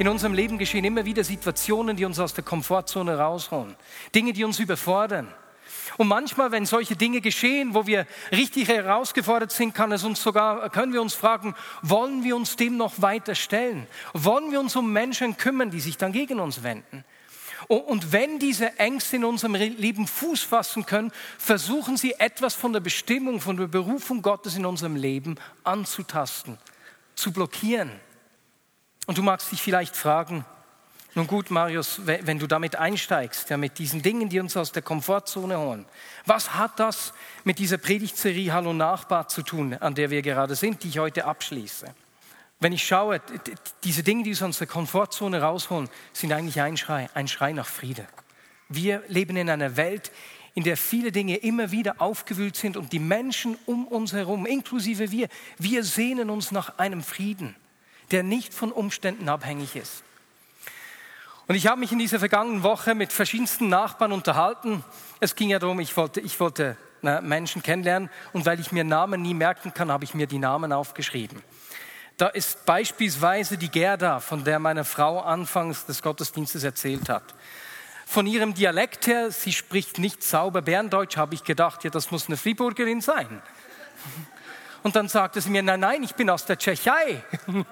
In unserem Leben geschehen immer wieder Situationen, die uns aus der Komfortzone rausholen. Dinge, die uns überfordern. Und manchmal, wenn solche Dinge geschehen, wo wir richtig herausgefordert sind, kann es uns sogar, können wir uns fragen, wollen wir uns dem noch weiter stellen? Wollen wir uns um Menschen kümmern, die sich dann gegen uns wenden? Und wenn diese Ängste in unserem Leben Fuß fassen können, versuchen sie etwas von der Bestimmung, von der Berufung Gottes in unserem Leben anzutasten, zu blockieren. Und du magst dich vielleicht fragen, nun gut, Marius, wenn du damit einsteigst, ja, mit diesen Dingen, die uns aus der Komfortzone holen, was hat das mit dieser Predigtserie Hallo Nachbar zu tun, an der wir gerade sind, die ich heute abschließe? Wenn ich schaue, diese Dinge, die uns aus der Komfortzone rausholen, sind eigentlich ein Schrei, ein Schrei nach Friede. Wir leben in einer Welt, in der viele Dinge immer wieder aufgewühlt sind und die Menschen um uns herum, inklusive wir, wir sehnen uns nach einem Frieden der nicht von Umständen abhängig ist. Und ich habe mich in dieser vergangenen Woche mit verschiedensten Nachbarn unterhalten. Es ging ja darum, ich wollte, ich wollte Menschen kennenlernen und weil ich mir Namen nie merken kann, habe ich mir die Namen aufgeschrieben. Da ist beispielsweise die Gerda, von der meine Frau anfangs des Gottesdienstes erzählt hat. Von ihrem Dialekt her, sie spricht nicht sauber Berndeutsch, habe ich gedacht, ja, das muss eine Friburgerin sein. Und dann sagte sie mir, nein, nein, ich bin aus der Tschechei.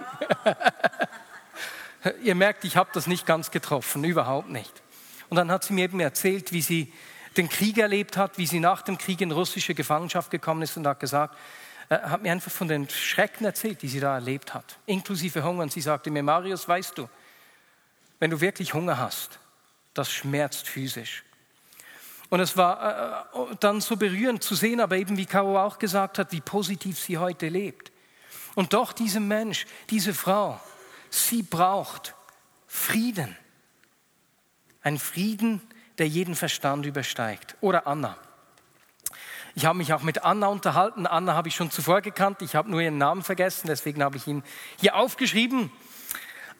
Ihr merkt, ich habe das nicht ganz getroffen, überhaupt nicht. Und dann hat sie mir eben erzählt, wie sie den Krieg erlebt hat, wie sie nach dem Krieg in russische Gefangenschaft gekommen ist und hat gesagt, äh, hat mir einfach von den Schrecken erzählt, die sie da erlebt hat, inklusive Hunger. Und sie sagte mir, Marius, weißt du, wenn du wirklich Hunger hast, das schmerzt physisch. Und es war äh, dann so berührend zu sehen, aber eben wie Caro auch gesagt hat, wie positiv sie heute lebt. Und doch diese Mensch, diese Frau, sie braucht Frieden. Ein Frieden, der jeden Verstand übersteigt. Oder Anna. Ich habe mich auch mit Anna unterhalten. Anna habe ich schon zuvor gekannt. Ich habe nur ihren Namen vergessen, deswegen habe ich ihn hier aufgeschrieben.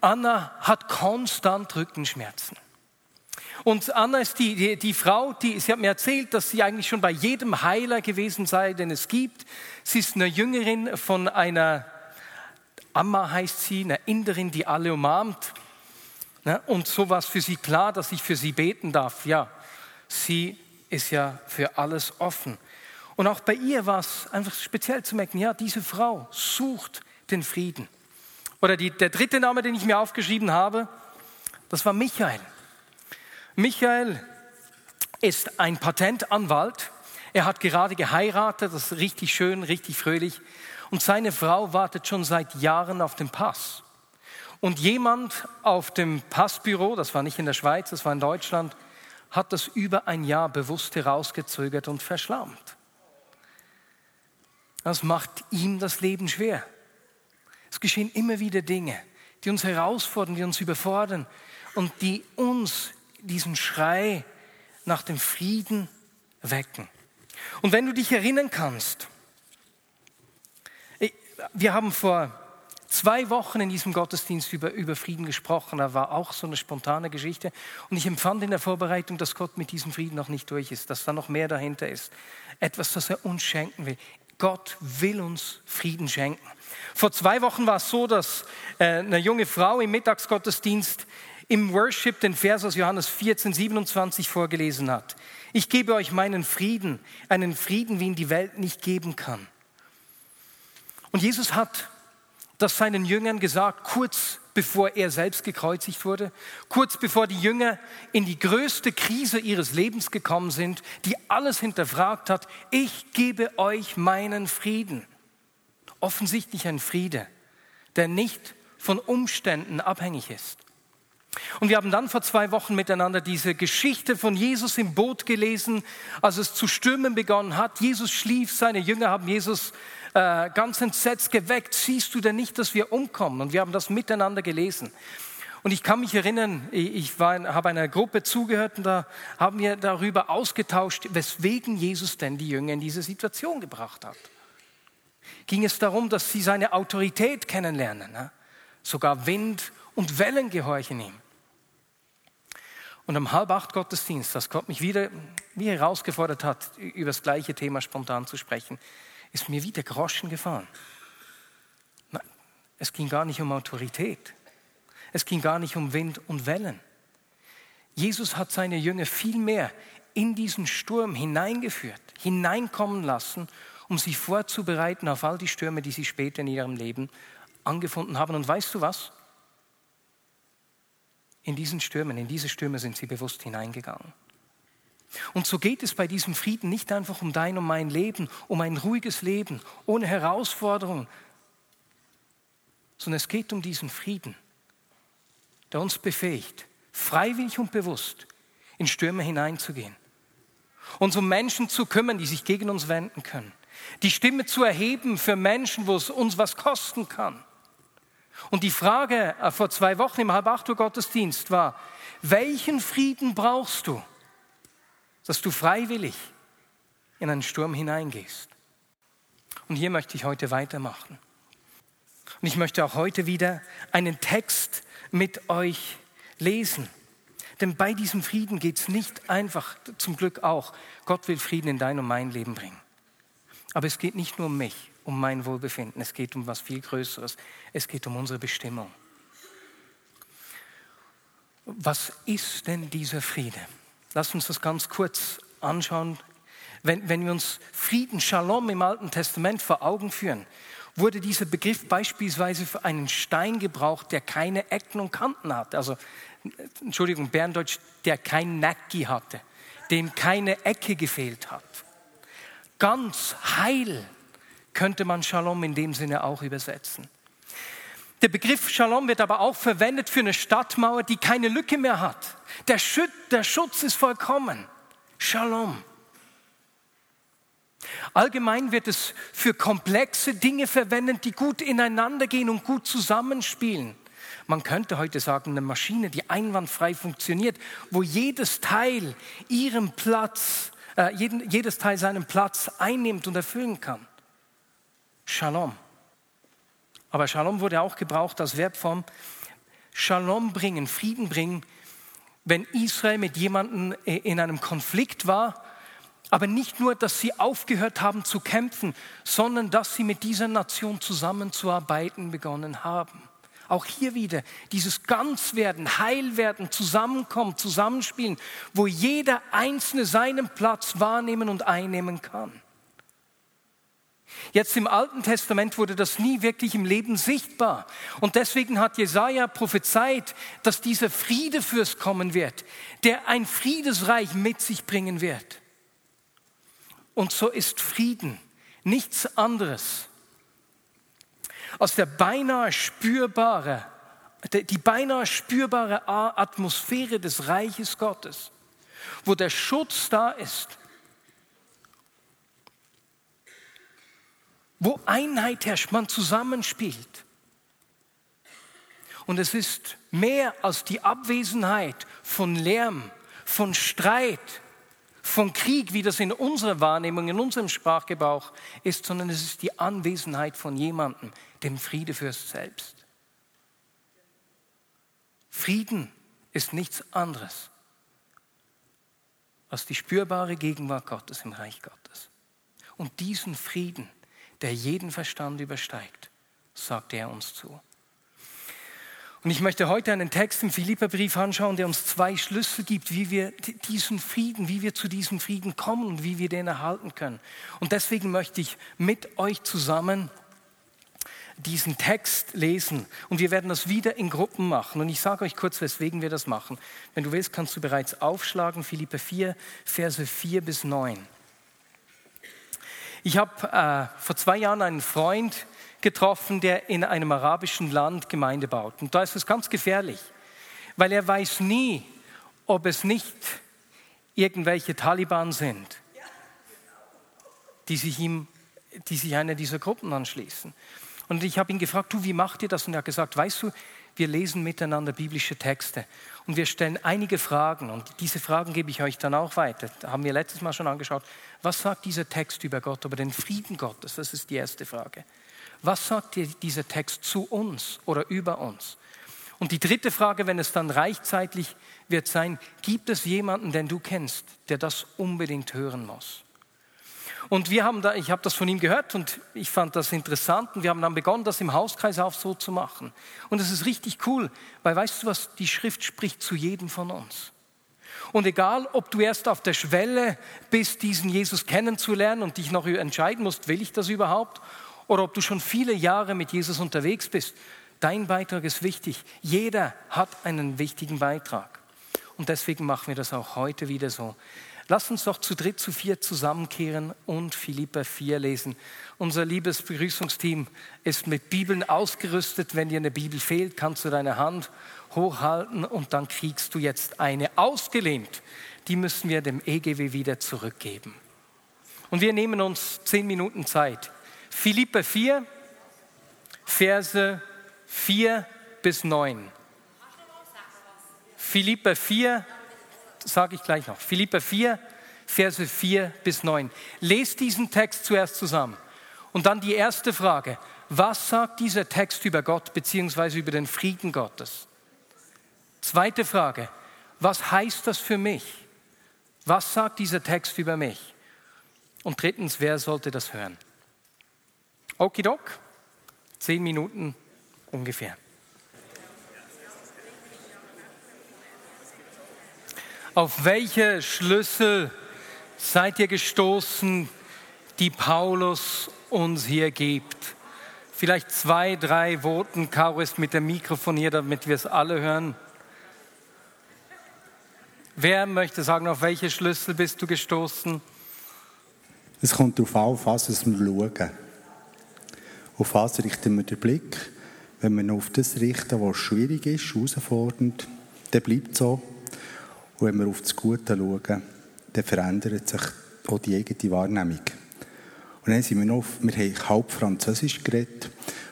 Anna hat konstant Rückenschmerzen. Und Anna ist die, die, die, Frau, die, sie hat mir erzählt, dass sie eigentlich schon bei jedem Heiler gewesen sei, den es gibt. Sie ist eine Jüngerin von einer, Amma heißt sie, einer Inderin, die alle umarmt. Und so war es für sie klar, dass ich für sie beten darf. Ja, sie ist ja für alles offen. Und auch bei ihr war es einfach speziell zu merken, ja, diese Frau sucht den Frieden. Oder die, der dritte Name, den ich mir aufgeschrieben habe, das war Michael. Michael ist ein Patentanwalt. Er hat gerade geheiratet, das ist richtig schön, richtig fröhlich. Und seine Frau wartet schon seit Jahren auf den Pass. Und jemand auf dem Passbüro, das war nicht in der Schweiz, das war in Deutschland, hat das über ein Jahr bewusst herausgezögert und verschlammt. Das macht ihm das Leben schwer. Es geschehen immer wieder Dinge, die uns herausfordern, die uns überfordern und die uns diesen Schrei nach dem Frieden wecken. Und wenn du dich erinnern kannst, wir haben vor zwei Wochen in diesem Gottesdienst über, über Frieden gesprochen. Da war auch so eine spontane Geschichte. Und ich empfand in der Vorbereitung, dass Gott mit diesem Frieden noch nicht durch ist, dass da noch mehr dahinter ist. Etwas, das er uns schenken will. Gott will uns Frieden schenken. Vor zwei Wochen war es so, dass äh, eine junge Frau im Mittagsgottesdienst im Worship den Vers aus Johannes 14, 27 vorgelesen hat. Ich gebe euch meinen Frieden, einen Frieden, wie ihn die Welt nicht geben kann. Und Jesus hat das seinen Jüngern gesagt, kurz bevor er selbst gekreuzigt wurde, kurz bevor die Jünger in die größte Krise ihres Lebens gekommen sind, die alles hinterfragt hat, ich gebe euch meinen Frieden. Offensichtlich ein Friede, der nicht von Umständen abhängig ist. Und wir haben dann vor zwei Wochen miteinander diese Geschichte von Jesus im Boot gelesen, als es zu stürmen begonnen hat. Jesus schlief, seine Jünger haben Jesus äh, ganz entsetzt geweckt. Siehst du denn nicht, dass wir umkommen? Und wir haben das miteinander gelesen. Und ich kann mich erinnern, ich war, habe einer Gruppe zugehört und da haben wir darüber ausgetauscht, weswegen Jesus denn die Jünger in diese Situation gebracht hat. Ging es darum, dass sie seine Autorität kennenlernen, ne? sogar Wind und Wellen gehorchen ihm. Und am halb acht Gottesdienst, das Gott mich wieder wie herausgefordert hat, über das gleiche Thema spontan zu sprechen, ist mir wieder Groschen gefallen. Es ging gar nicht um Autorität. Es ging gar nicht um Wind und Wellen. Jesus hat seine Jünger vielmehr in diesen Sturm hineingeführt, hineinkommen lassen, um sie vorzubereiten auf all die Stürme, die sie später in ihrem Leben angefunden haben. Und weißt du was? In diesen Stürmen, in diese Stürme sind sie bewusst hineingegangen. Und so geht es bei diesem Frieden nicht einfach um dein und mein Leben, um ein ruhiges Leben ohne Herausforderung, sondern es geht um diesen Frieden der uns befähigt, freiwillig und bewusst in Stürme hineinzugehen. Uns um Menschen zu kümmern, die sich gegen uns wenden können. Die Stimme zu erheben für Menschen, wo es uns was kosten kann. Und die Frage äh, vor zwei Wochen im Halb-Acht-Uhr Gottesdienst war, welchen Frieden brauchst du, dass du freiwillig in einen Sturm hineingehst? Und hier möchte ich heute weitermachen. Und ich möchte auch heute wieder einen Text mit euch lesen. Denn bei diesem Frieden geht es nicht einfach, zum Glück auch, Gott will Frieden in dein und mein Leben bringen. Aber es geht nicht nur um mich, um mein Wohlbefinden, es geht um was viel Größeres. Es geht um unsere Bestimmung. Was ist denn dieser Friede? Lass uns das ganz kurz anschauen. Wenn, wenn wir uns Frieden, Shalom im Alten Testament vor Augen führen, wurde dieser Begriff beispielsweise für einen Stein gebraucht, der keine Ecken und Kanten hatte. Also, Entschuldigung, Berndeutsch, der kein Nacki hatte, dem keine Ecke gefehlt hat. Ganz heil könnte man Shalom in dem Sinne auch übersetzen. Der Begriff Shalom wird aber auch verwendet für eine Stadtmauer, die keine Lücke mehr hat. Der, Schutz, der Schutz ist vollkommen. Shalom. Allgemein wird es für komplexe Dinge verwendet, die gut ineinander gehen und gut zusammenspielen. Man könnte heute sagen, eine Maschine, die einwandfrei funktioniert, wo jedes Teil ihren Platz, äh, jeden, jedes Teil seinen Platz einnimmt und erfüllen kann. Shalom. Aber Shalom wurde auch gebraucht als Verbform. Shalom bringen, Frieden bringen, wenn Israel mit jemandem in einem Konflikt war aber nicht nur, dass sie aufgehört haben zu kämpfen, sondern dass sie mit dieser Nation zusammenzuarbeiten begonnen haben. Auch hier wieder dieses Ganzwerden, Heilwerden, Zusammenkommen, Zusammenspielen, wo jeder Einzelne seinen Platz wahrnehmen und einnehmen kann. Jetzt im Alten Testament wurde das nie wirklich im Leben sichtbar. Und deswegen hat Jesaja prophezeit, dass dieser Friedefürst kommen wird, der ein Friedesreich mit sich bringen wird. Und so ist Frieden nichts anderes als der beinahe spürbare, die beinahe spürbare Atmosphäre des Reiches Gottes, wo der Schutz da ist, wo Einheit herrscht, man zusammenspielt. Und es ist mehr als die Abwesenheit von Lärm, von Streit, von Krieg, wie das in unserer Wahrnehmung, in unserem Sprachgebrauch ist, sondern es ist die Anwesenheit von jemandem, dem Friedefürst selbst. Frieden ist nichts anderes als die spürbare Gegenwart Gottes im Reich Gottes. Und diesen Frieden, der jeden Verstand übersteigt, sagt er uns zu. Und ich möchte heute einen Text im Philipperbrief anschauen, der uns zwei Schlüssel gibt, wie wir diesen Frieden, wie wir zu diesem Frieden kommen und wie wir den erhalten können. Und deswegen möchte ich mit euch zusammen diesen Text lesen und wir werden das wieder in Gruppen machen. Und ich sage euch kurz, weswegen wir das machen. Wenn du willst, kannst du bereits aufschlagen, Philippe 4, Verse 4 bis 9. Ich habe äh, vor zwei Jahren einen Freund, getroffen, der in einem arabischen Land Gemeinde baut. Und da ist es ganz gefährlich, weil er weiß nie, ob es nicht irgendwelche Taliban sind, die sich ihm, die sich einer dieser Gruppen anschließen. Und ich habe ihn gefragt, du, wie macht ihr das? Und er hat gesagt, weißt du, wir lesen miteinander biblische Texte und wir stellen einige Fragen und diese Fragen gebe ich euch dann auch weiter. Da haben wir letztes Mal schon angeschaut. Was sagt dieser Text über Gott, über den Frieden Gottes? Das ist die erste Frage. Was sagt dieser Text zu uns oder über uns? Und die dritte Frage, wenn es dann reicht zeitlich, wird sein, gibt es jemanden, den du kennst, der das unbedingt hören muss? Und wir haben da, ich habe das von ihm gehört und ich fand das interessant und wir haben dann begonnen, das im Hauskreis auch so zu machen. Und es ist richtig cool, weil weißt du was, die Schrift spricht zu jedem von uns. Und egal, ob du erst auf der Schwelle bist, diesen Jesus kennenzulernen und dich noch entscheiden musst, will ich das überhaupt? Oder ob du schon viele Jahre mit Jesus unterwegs bist, dein Beitrag ist wichtig. Jeder hat einen wichtigen Beitrag. Und deswegen machen wir das auch heute wieder so. Lass uns doch zu dritt, zu vier zusammenkehren und Philippa 4 lesen. Unser liebes Begrüßungsteam ist mit Bibeln ausgerüstet. Wenn dir eine Bibel fehlt, kannst du deine Hand hochhalten und dann kriegst du jetzt eine ausgelehnt. Die müssen wir dem EGW wieder zurückgeben. Und wir nehmen uns zehn Minuten Zeit. Philippa 4, Verse 4 bis 9. Philippa 4, sage ich gleich noch. Philippa 4, Verse 4 bis 9. Lest diesen Text zuerst zusammen. Und dann die erste Frage. Was sagt dieser Text über Gott bzw. über den Frieden Gottes? Zweite Frage. Was heißt das für mich? Was sagt dieser Text über mich? Und drittens, wer sollte das hören? Okidok, zehn Minuten ungefähr. Auf welche Schlüssel seid ihr gestoßen, die Paulus uns hier gibt? Vielleicht zwei, drei Worten. Caro ist mit dem Mikrofon hier, damit wir es alle hören. Wer möchte sagen, auf welche Schlüssel bist du gestoßen? Es kommt darauf an, auf was wir schauen. Auf was richten wir den Blick? Wenn wir auf das richten, was schwierig ist, herausfordernd, dann bleibt so. Und wenn wir auf das Gute schauen, dann verändert sich auch die eigene Wahrnehmung. Und dann sind wir noch, wir haben halb Französisch geredet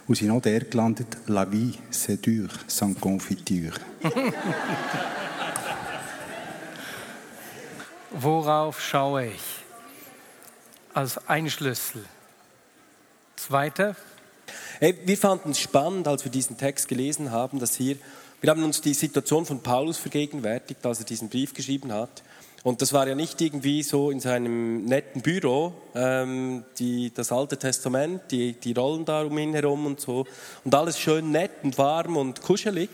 und sind noch der gelandet, La vie, c'est dur, sans confiture. Worauf schaue ich? Als ein Schlüssel. Zweiter. Hey, wir fanden es spannend, als wir diesen Text gelesen haben, dass hier wir haben uns die Situation von Paulus vergegenwärtigt, als er diesen Brief geschrieben hat. Und das war ja nicht irgendwie so in seinem netten Büro, ähm, die, das Alte Testament, die, die Rollen da um ihn herum und so. Und alles schön nett und warm und kuschelig.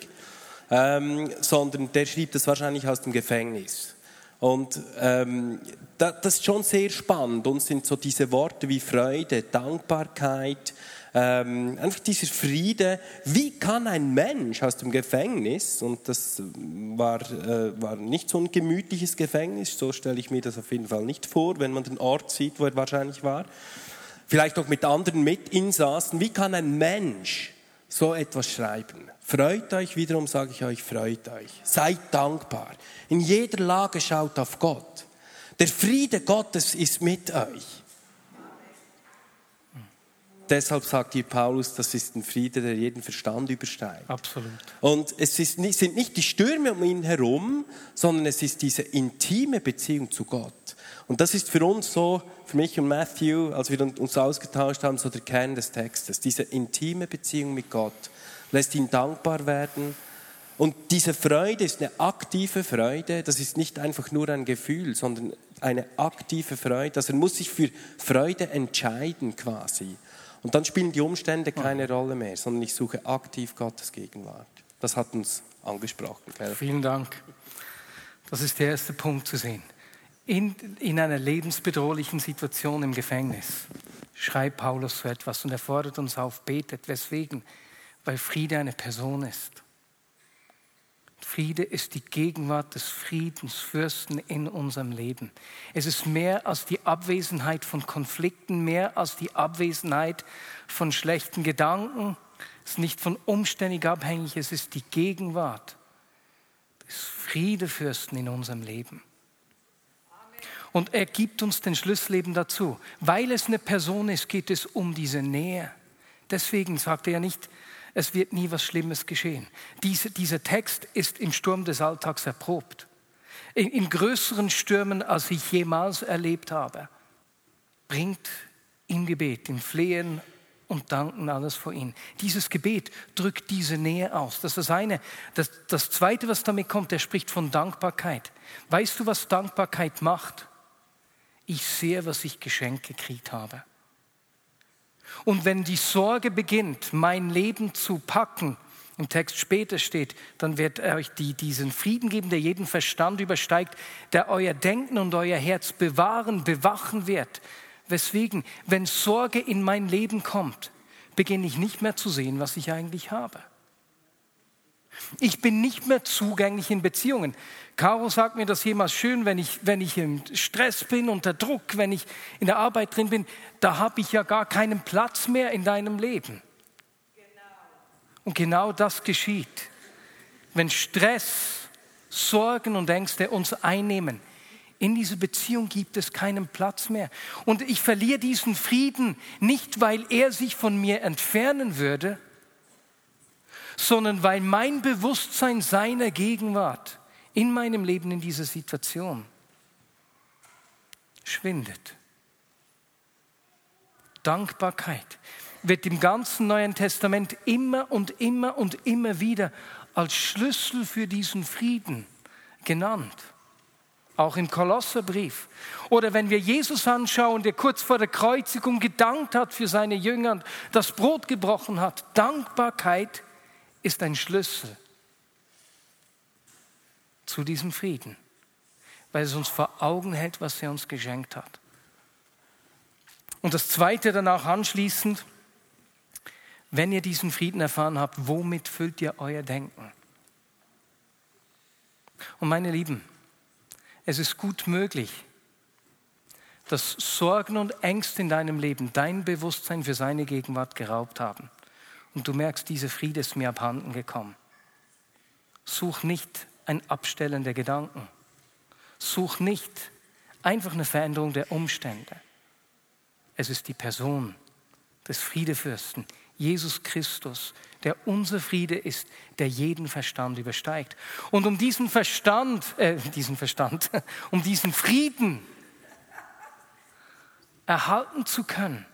Ähm, sondern der schrieb das wahrscheinlich aus dem Gefängnis. Und ähm, das, ist schon sehr spannend. Uns sind so diese Worte wie Freude, Dankbarkeit, ähm, einfach dieser Friede. Wie kann ein Mensch aus dem Gefängnis, und das war, äh, war nicht so ein gemütliches Gefängnis, so stelle ich mir das auf jeden Fall nicht vor, wenn man den Ort sieht, wo er wahrscheinlich war, vielleicht auch mit anderen Mitinsassen, wie kann ein Mensch so etwas schreiben? Freut euch, wiederum sage ich euch, freut euch. Seid dankbar. In jeder Lage schaut auf Gott. Der Friede Gottes ist mit euch deshalb sagt hier Paulus, das ist ein Friede, der jeden Verstand übersteigt. Absolut. Und es nicht, sind nicht die Stürme um ihn herum, sondern es ist diese intime Beziehung zu Gott. Und das ist für uns so, für mich und Matthew, als wir uns ausgetauscht haben, so der Kern des Textes. Diese intime Beziehung mit Gott lässt ihn dankbar werden. Und diese Freude ist eine aktive Freude. Das ist nicht einfach nur ein Gefühl, sondern eine aktive Freude. Also er muss sich für Freude entscheiden quasi. Und dann spielen die Umstände keine Rolle mehr, sondern ich suche aktiv Gottes Gegenwart. Das hat uns angesprochen. Gell? Vielen Dank. Das ist der erste Punkt zu sehen. In, in einer lebensbedrohlichen Situation im Gefängnis schreibt Paulus so etwas und er fordert uns auf, betet. Weswegen? Weil Friede eine Person ist. Friede ist die Gegenwart des Friedensfürsten in unserem Leben. Es ist mehr als die Abwesenheit von Konflikten, mehr als die Abwesenheit von schlechten Gedanken. Es ist nicht von Umständen abhängig, es ist die Gegenwart des Friedefürsten in unserem Leben. Und er gibt uns den Schlüssel eben dazu. Weil es eine Person ist, geht es um diese Nähe. Deswegen sagt er ja nicht, es wird nie was Schlimmes geschehen. Diese, dieser Text ist im Sturm des Alltags erprobt. In, in größeren Stürmen, als ich jemals erlebt habe. Bringt im Gebet, im Flehen und Danken alles vor ihn. Dieses Gebet drückt diese Nähe aus. Das ist das eine. Das, das zweite, was damit kommt, er spricht von Dankbarkeit. Weißt du, was Dankbarkeit macht? Ich sehe, was ich geschenkt gekriegt habe. Und wenn die Sorge beginnt, mein Leben zu packen, im Text später steht, dann wird euch die, diesen Frieden geben, der jeden Verstand übersteigt, der euer Denken und euer Herz bewahren, bewachen wird. Weswegen, wenn Sorge in mein Leben kommt, beginne ich nicht mehr zu sehen, was ich eigentlich habe. Ich bin nicht mehr zugänglich in Beziehungen. Caro sagt mir das jemals schön, wenn ich, wenn ich im Stress bin, unter Druck, wenn ich in der Arbeit drin bin, da habe ich ja gar keinen Platz mehr in deinem Leben. Und genau das geschieht. Wenn Stress, Sorgen und Ängste uns einnehmen, in dieser Beziehung gibt es keinen Platz mehr. Und ich verliere diesen Frieden nicht, weil er sich von mir entfernen würde, sondern weil mein Bewusstsein seiner Gegenwart in meinem Leben in dieser Situation schwindet. Dankbarkeit wird im ganzen Neuen Testament immer und immer und immer wieder als Schlüssel für diesen Frieden genannt. Auch im Kolosserbrief. Oder wenn wir Jesus anschauen, der kurz vor der Kreuzigung gedankt hat für seine Jünger und das Brot gebrochen hat. Dankbarkeit ist ein Schlüssel zu diesem Frieden, weil es uns vor Augen hält, was er uns geschenkt hat. Und das Zweite danach anschließend, wenn ihr diesen Frieden erfahren habt, womit füllt ihr euer Denken? Und meine Lieben, es ist gut möglich, dass Sorgen und Ängste in deinem Leben dein Bewusstsein für seine Gegenwart geraubt haben. Und du merkst, dieser Friede ist mir abhanden gekommen. Such nicht ein Abstellen der Gedanken. Such nicht einfach eine Veränderung der Umstände. Es ist die Person des Friedefürsten, Jesus Christus, der unser Friede ist, der jeden Verstand übersteigt. Und um diesen Verstand, äh, diesen Verstand, um diesen Frieden erhalten zu können,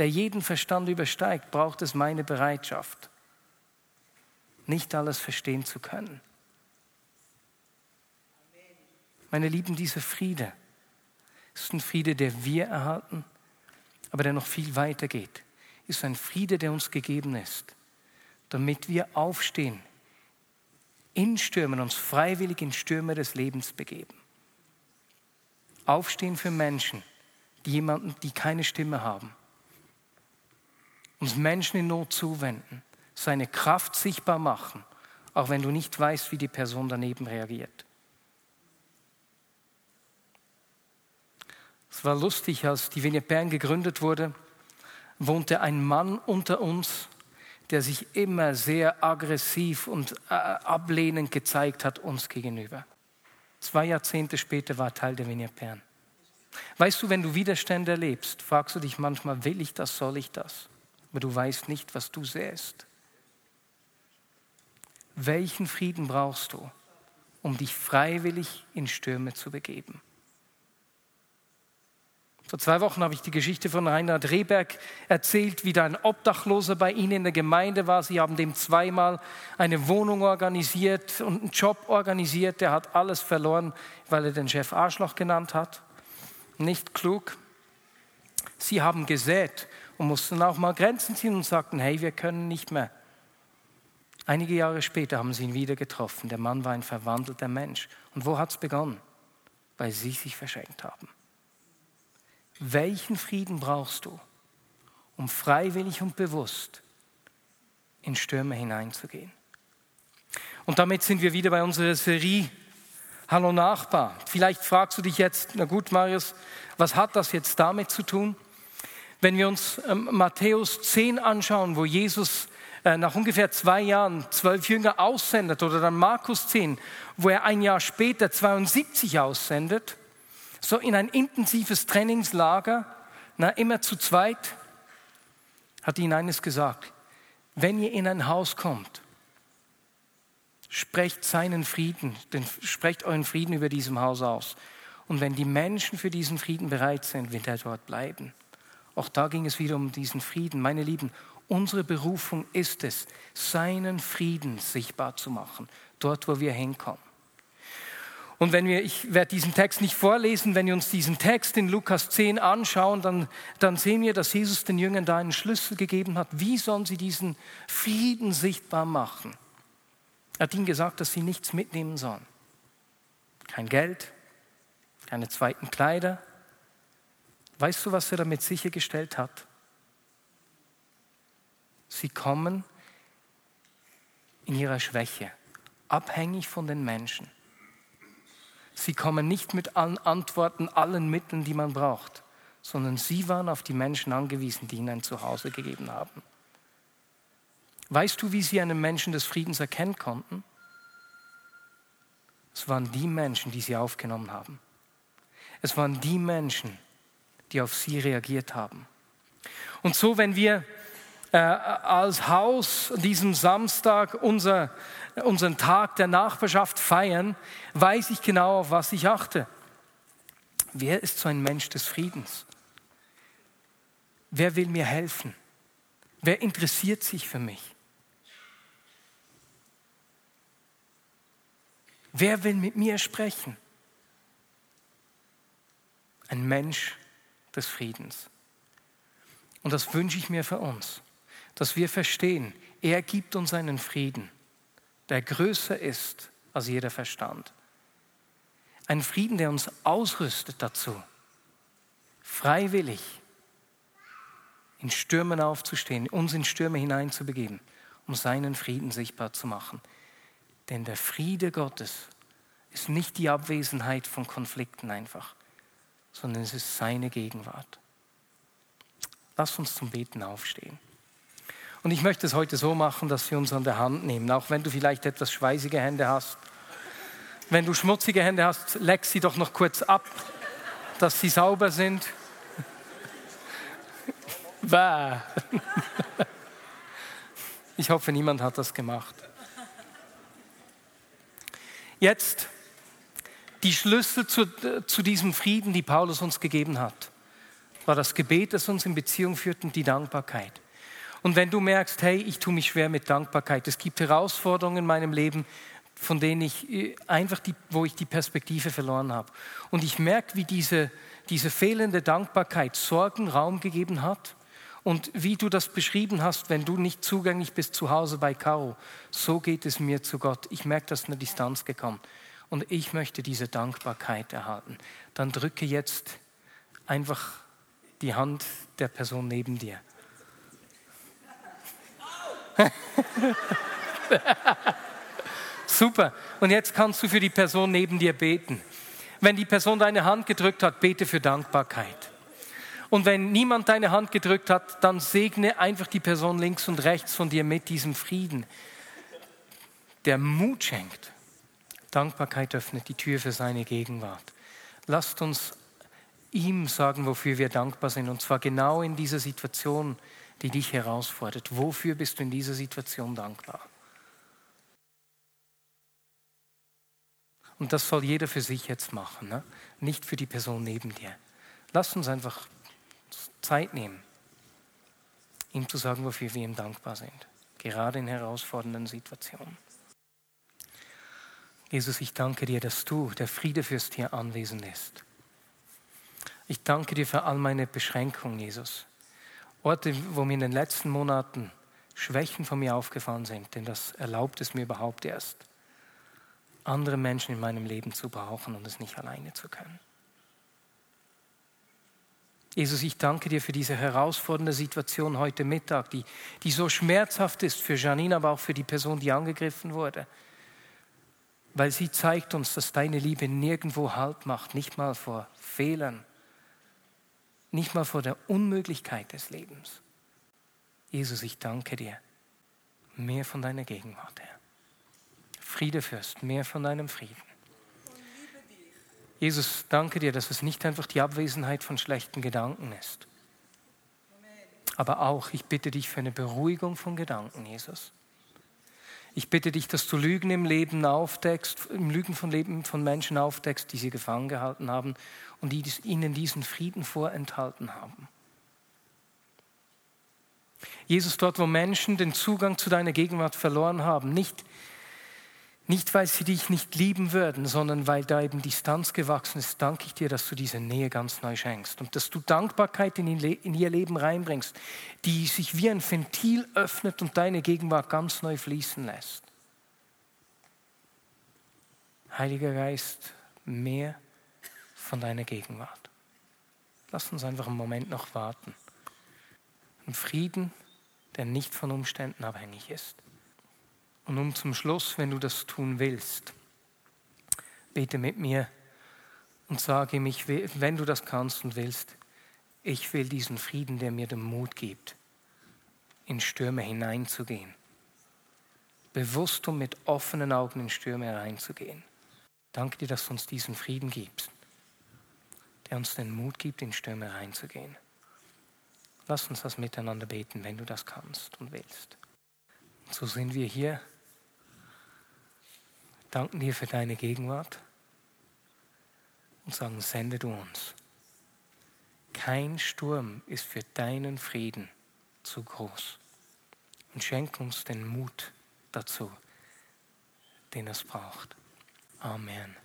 der jeden Verstand übersteigt, braucht es meine Bereitschaft, nicht alles verstehen zu können. Meine Lieben, dieser Friede ist ein Friede, der wir erhalten, aber der noch viel weiter geht. Ist ein Friede, der uns gegeben ist, damit wir aufstehen, in Stürmen, uns freiwillig in Stürme des Lebens begeben. Aufstehen für Menschen, die jemanden, die keine Stimme haben. Uns Menschen in Not zuwenden, seine Kraft sichtbar machen, auch wenn du nicht weißt, wie die Person daneben reagiert. Es war lustig, als die Vignette Bern gegründet wurde, wohnte ein Mann unter uns, der sich immer sehr aggressiv und äh, ablehnend gezeigt hat uns gegenüber. Zwei Jahrzehnte später war er Teil der Vignette Bern. Weißt du, wenn du Widerstände erlebst, fragst du dich manchmal, will ich das, soll ich das? Aber du weißt nicht, was du säst. Welchen Frieden brauchst du, um dich freiwillig in Stürme zu begeben? Vor zwei Wochen habe ich die Geschichte von Reinhard Rehberg erzählt, wie da ein Obdachloser bei Ihnen in der Gemeinde war. Sie haben dem zweimal eine Wohnung organisiert und einen Job organisiert. Der hat alles verloren, weil er den Chef Arschloch genannt hat. Nicht klug. Sie haben gesät und mussten auch mal Grenzen ziehen und sagten, hey, wir können nicht mehr. Einige Jahre später haben sie ihn wieder getroffen. Der Mann war ein verwandelter Mensch. Und wo hat es begonnen? Weil sie sich verschenkt haben. Welchen Frieden brauchst du, um freiwillig und bewusst in Stürme hineinzugehen? Und damit sind wir wieder bei unserer Serie Hallo Nachbar. Vielleicht fragst du dich jetzt, na gut, Marius, was hat das jetzt damit zu tun? Wenn wir uns ähm, Matthäus 10 anschauen, wo Jesus äh, nach ungefähr zwei Jahren zwölf Jünger aussendet, oder dann Markus 10, wo er ein Jahr später 72 aussendet, so in ein intensives Trainingslager, na, immer zu zweit, hat ihnen eines gesagt. Wenn ihr in ein Haus kommt, sprecht seinen Frieden, denn sprecht euren Frieden über diesem Haus aus. Und wenn die Menschen für diesen Frieden bereit sind, wird er dort bleiben. Auch da ging es wieder um diesen Frieden. Meine Lieben, unsere Berufung ist es, seinen Frieden sichtbar zu machen, dort, wo wir hinkommen. Und wenn wir, ich werde diesen Text nicht vorlesen, wenn wir uns diesen Text in Lukas 10 anschauen, dann, dann sehen wir, dass Jesus den Jüngern da einen Schlüssel gegeben hat. Wie sollen sie diesen Frieden sichtbar machen? Er hat ihnen gesagt, dass sie nichts mitnehmen sollen. Kein Geld, keine zweiten Kleider. Weißt du, was er damit sichergestellt hat? Sie kommen in ihrer Schwäche, abhängig von den Menschen. Sie kommen nicht mit allen Antworten, allen Mitteln, die man braucht, sondern sie waren auf die Menschen angewiesen, die ihnen ein Zuhause gegeben haben. Weißt du, wie sie einen Menschen des Friedens erkennen konnten? Es waren die Menschen, die sie aufgenommen haben. Es waren die Menschen, die auf sie reagiert haben. Und so, wenn wir äh, als Haus diesen Samstag unser, unseren Tag der Nachbarschaft feiern, weiß ich genau, auf was ich achte. Wer ist so ein Mensch des Friedens? Wer will mir helfen? Wer interessiert sich für mich? Wer will mit mir sprechen? Ein Mensch des Friedens. Und das wünsche ich mir für uns dass wir verstehen, er gibt uns einen Frieden, der größer ist als jeder Verstand. Ein Frieden, der uns ausrüstet dazu, freiwillig in Stürmen aufzustehen, uns in Stürme hineinzubegeben, um seinen Frieden sichtbar zu machen. Denn der Friede Gottes ist nicht die Abwesenheit von Konflikten einfach, sondern es ist seine Gegenwart. Lass uns zum Beten aufstehen. Und ich möchte es heute so machen, dass wir uns an der Hand nehmen, auch wenn du vielleicht etwas schweißige Hände hast. Wenn du schmutzige Hände hast, leck sie doch noch kurz ab, dass sie sauber sind. Ich hoffe, niemand hat das gemacht. Jetzt die Schlüssel zu, zu diesem Frieden, die Paulus uns gegeben hat, war das Gebet, das uns in Beziehung führt und die Dankbarkeit. Und wenn du merkst, hey, ich tue mich schwer mit Dankbarkeit, es gibt Herausforderungen in meinem Leben, von denen ich äh, einfach, die, wo ich die Perspektive verloren habe. Und ich merke, wie diese, diese fehlende Dankbarkeit Sorgen Raum gegeben hat. Und wie du das beschrieben hast, wenn du nicht zugänglich bist zu Hause bei Caro, so geht es mir zu Gott. Ich merke, dass eine Distanz gekommen. Und ich möchte diese Dankbarkeit erhalten. Dann drücke jetzt einfach die Hand der Person neben dir. Super. Und jetzt kannst du für die Person neben dir beten. Wenn die Person deine Hand gedrückt hat, bete für Dankbarkeit. Und wenn niemand deine Hand gedrückt hat, dann segne einfach die Person links und rechts von dir mit diesem Frieden, der Mut schenkt. Dankbarkeit öffnet die Tür für seine Gegenwart. Lasst uns ihm sagen, wofür wir dankbar sind. Und zwar genau in dieser Situation, die dich herausfordert. Wofür bist du in dieser Situation dankbar? Und das soll jeder für sich jetzt machen, ne? nicht für die Person neben dir. Lass uns einfach Zeit nehmen, ihm zu sagen, wofür wir ihm dankbar sind, gerade in herausfordernden Situationen. Jesus, ich danke dir, dass du, der Friedefürst, hier anwesend ist. Ich danke dir für all meine Beschränkungen, Jesus. Orte, wo mir in den letzten Monaten Schwächen von mir aufgefallen sind, denn das erlaubt es mir überhaupt erst, andere Menschen in meinem Leben zu brauchen und es nicht alleine zu können. Jesus, ich danke dir für diese herausfordernde Situation heute Mittag, die, die so schmerzhaft ist für Janine, aber auch für die Person, die angegriffen wurde. Weil sie zeigt uns, dass deine Liebe nirgendwo Halt macht, nicht mal vor Fehlern, nicht mal vor der Unmöglichkeit des Lebens. Jesus, ich danke dir. Mehr von deiner Gegenwart, Herr. Friede Fürst, mehr von deinem Frieden. Jesus, danke dir, dass es nicht einfach die Abwesenheit von schlechten Gedanken ist. Aber auch, ich bitte dich für eine Beruhigung von Gedanken, Jesus. Ich bitte dich, dass du Lügen im Leben aufdeckst, Lügen von Leben von Menschen aufdeckst, die sie gefangen gehalten haben und die ihnen diesen Frieden vorenthalten haben. Jesus, dort, wo Menschen den Zugang zu deiner Gegenwart verloren haben, nicht, nicht weil sie dich nicht lieben würden, sondern weil da eben Distanz gewachsen ist, danke ich dir, dass du diese Nähe ganz neu schenkst und dass du Dankbarkeit in, ihr Leben reinbringst, die sich wie ein Ventil öffnet und deine Gegenwart ganz neu fließen lässt. Heiliger Geist, mehr von deiner Gegenwart. Lass uns einfach einen Moment noch warten. Ein Frieden, der nicht von Umständen abhängig ist. Und um zum Schluss, wenn du das tun willst, bete mit mir und sage mich, wenn du das kannst und willst, ich will diesen Frieden, der mir den Mut gibt, in Stürme hineinzugehen. Bewusst und mit offenen Augen in Stürme hereinzugehen. Danke dir, dass du uns diesen Frieden gibst, der uns den Mut gibt, in Stürme reinzugehen. Lass uns das miteinander beten, wenn du das kannst und willst. Und so sind wir hier. Danken dir für deine Gegenwart und sagen, sende du uns. Kein Sturm ist für deinen Frieden zu groß. Und schenk uns den Mut dazu, den es braucht. Amen.